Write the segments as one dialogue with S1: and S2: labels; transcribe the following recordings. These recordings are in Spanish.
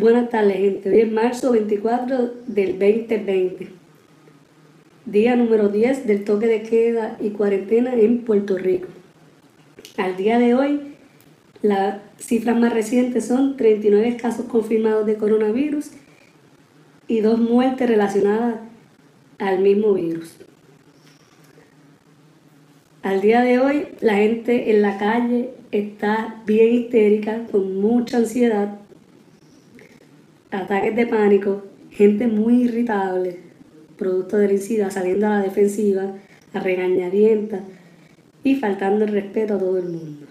S1: Buenas tardes, gente. Hoy es marzo 24 del 2020. Día número 10 del toque de queda y cuarentena en Puerto Rico. Al día de hoy, las cifras más recientes son 39 casos confirmados de coronavirus y dos muertes relacionadas al mismo virus. Al día de hoy, la gente en la calle está bien histérica, con mucha ansiedad, ataques de pánico, gente muy irritable, producto de la saliendo a la defensiva, a regañadientas y faltando el respeto a todo el mundo.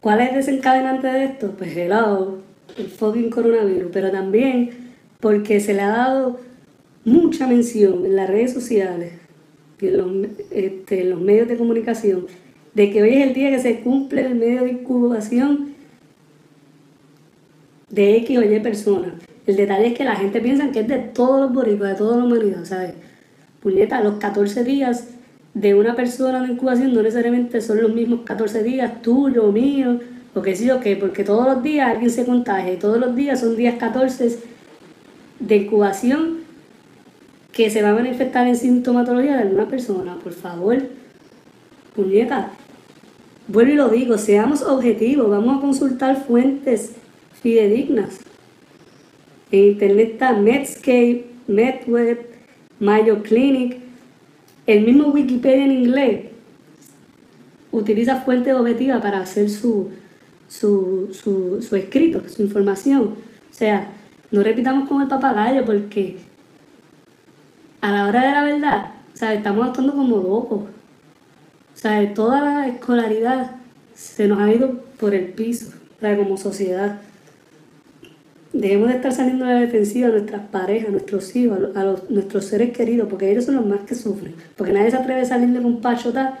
S1: ¿Cuál es el desencadenante de esto? Pues el el fucking coronavirus, pero también porque se le ha dado mucha mención en las redes sociales este, en los, medios de comunicación de que hoy es el día que se cumple el medio de incubación de X o Y personas. El detalle es que la gente piensa que es de todos los boricuas, de toda la humanidad, ¿sabes? Puñeta, los 14 días de una persona de incubación no necesariamente son los mismos 14 días tuyo, mío, o que sí o qué, porque todos los días alguien se contagia y todos los días son días 14 de incubación que se va a manifestar en sintomatología de alguna persona, por favor, puñeta, vuelvo y lo digo, seamos objetivos, vamos a consultar fuentes fidedignas. En internet está Medscape, MedWeb, Mayo Clinic, el mismo Wikipedia en inglés utiliza fuentes objetivas para hacer su, su, su, escrito, su información. O sea, no repitamos como el papagayo porque a la hora de la verdad, o estamos actuando como locos. O sea, toda la escolaridad se nos ha ido por el piso, como sociedad. Debemos de estar saliendo de la defensiva a nuestras parejas, a nuestros hijos, a, nuestros seres queridos, porque ellos son los más que sufren. Porque nadie se atreve a salirle con pachota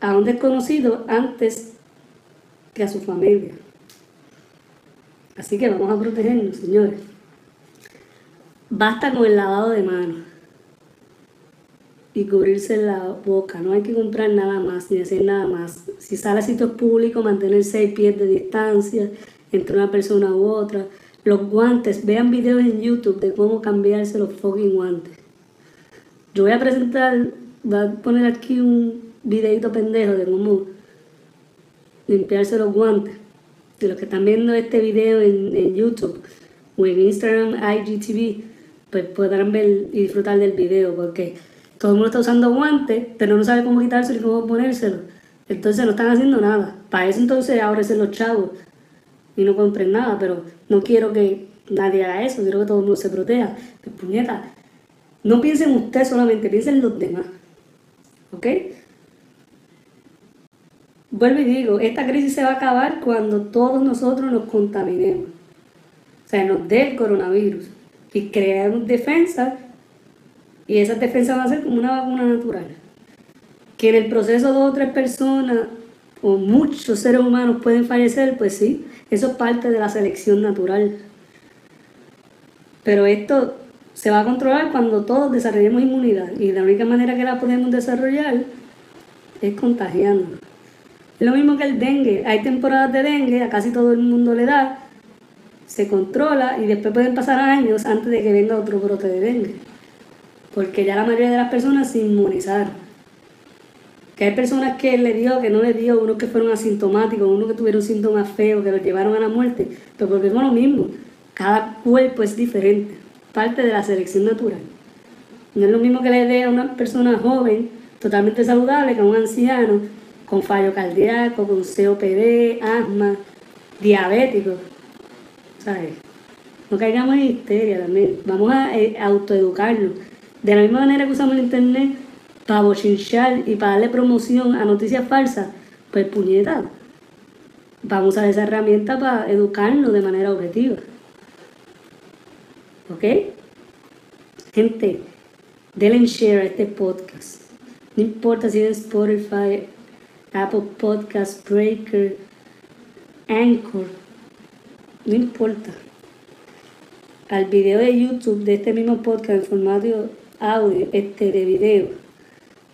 S1: a un desconocido antes que a su familia. Así que vamos a protegernos, señores. Basta con el lavado de manos y cubrirse la boca. No hay que comprar nada más ni hacer nada más. Si sale a sitios públicos, mantener seis pies de distancia entre una persona u otra. Los guantes, vean videos en YouTube de cómo cambiarse los fucking guantes. Yo voy a presentar, voy a poner aquí un videito pendejo de cómo limpiarse los guantes. De los que están viendo este video en, en YouTube o en Instagram, IGTV pues podrán ver y disfrutar del video, porque todo el mundo está usando guantes, pero no sabe cómo quitárselo y cómo ponérselo. Entonces no están haciendo nada. Para eso entonces ahora los chavos y no compren nada, pero no quiero que nadie haga eso, quiero que todo el mundo se proteja. Pues puñeta, no piensen usted solamente, piensen en los demás. ¿Ok? Vuelvo y digo, esta crisis se va a acabar cuando todos nosotros nos contaminemos. O sea, nos dé el coronavirus y crear defensas y esas defensas van a ser como una vacuna natural. Que en el proceso dos o tres personas o muchos seres humanos pueden fallecer, pues sí, eso es parte de la selección natural. Pero esto se va a controlar cuando todos desarrollemos inmunidad y la única manera que la podemos desarrollar es contagiando. Es lo mismo que el dengue. Hay temporadas de dengue, a casi todo el mundo le da, se controla y después pueden pasar años antes de que venga otro brote de dengue. Porque ya la mayoría de las personas se inmunizaron. Que hay personas que le dio, que no le dio, unos que fueron asintomáticos, unos que tuvieron síntomas feos, que los llevaron a la muerte. Pero porque es lo mismo. Cada cuerpo es diferente. Parte de la selección natural. No es lo mismo que le dé a una persona joven, totalmente saludable, que a un anciano con fallo cardíaco, con COPD, asma, diabético. No caigamos en histeria también. Vamos a eh. De la misma manera que usamos el internet para bochinchar y para darle promoción a noticias falsas, pues puñeta. Vamos a usar esa herramienta para educarnos de manera objetiva. ¿Ok? Gente, denle share a este podcast. No importa si es Spotify, Apple Podcast, Breaker, Anchor no importa. Al video de YouTube de este mismo podcast en formato audio, este de video,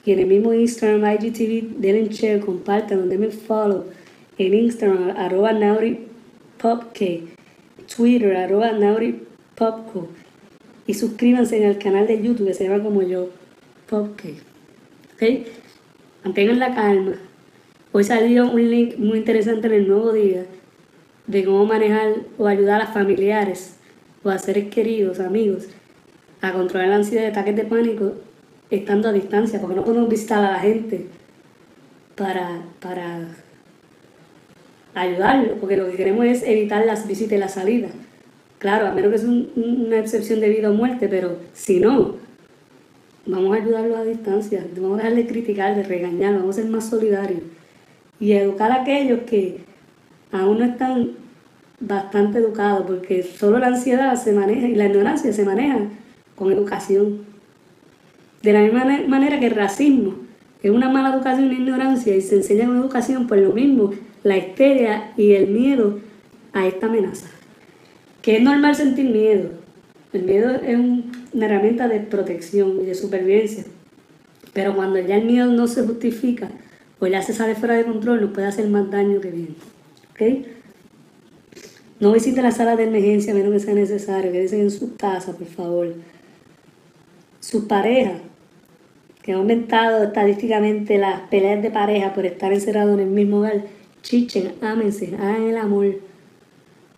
S1: y en el mismo Instagram, IGTV, denle share, compartan, denme follow en Instagram, arroba Twitter, arroba Popco. Y suscríbanse en el canal de YouTube que se llama como yo, Popco. ¿Ok? Mantengan la calma. Hoy salió un link muy interesante en el nuevo día de cómo manejar o ayudar a familiares o a seres queridos, amigos, a controlar la ansiedad de ataques de pánico estando a distancia, porque no podemos visitar a la gente para, para ayudarlo, porque lo que queremos es evitar las visitas y la salida. Claro, a menos que sea una excepción de vida o muerte, pero si no, vamos a ayudarlo a distancia, vamos a dejar de criticar, de regañar, vamos a ser más solidarios y educar a aquellos que aún no están bastante educados, porque solo la ansiedad se maneja y la ignorancia se maneja con educación. De la misma manera que el racismo es una mala educación e ignorancia y se enseña con educación, pues lo mismo, la histeria y el miedo a esta amenaza. Que es normal sentir miedo. El miedo es una herramienta de protección y de supervivencia. Pero cuando ya el miedo no se justifica o ya se sale fuera de control, nos puede hacer más daño que bien. ¿Ok? No visite la sala de emergencia a menos que sea necesario. Quédese en su casa, por favor. Su pareja, que ha aumentado estadísticamente las peleas de pareja por estar encerrados en el mismo hogar, chichen, ámense, hagan el amor,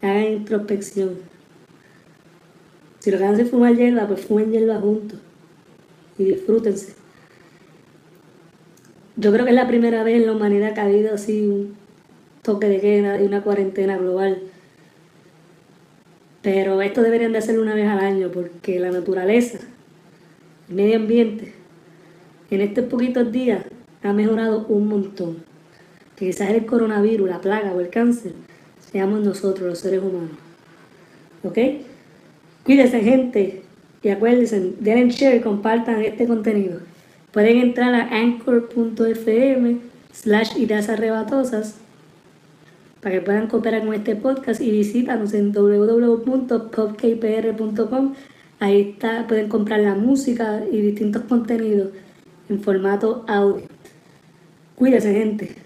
S1: hagan introspección. Si lo que hacen es fumar hierba, pues fumen hierba juntos y disfrútense. Yo creo que es la primera vez en la humanidad que ha habido así un toque de queda y una cuarentena global. Pero esto deberían de hacerlo una vez al año porque la naturaleza, el medio ambiente, en estos poquitos días ha mejorado un montón. Quizás el coronavirus, la plaga o el cáncer, seamos nosotros los seres humanos. ¿Ok? Cuídense gente y acuérdense, den share y compartan este contenido. Pueden entrar a anchor.fm slash ideas arrebatosas para que puedan cooperar con este podcast y visítanos en www.popkpr.com. Ahí está, pueden comprar la música y distintos contenidos en formato audio. Cuídense gente.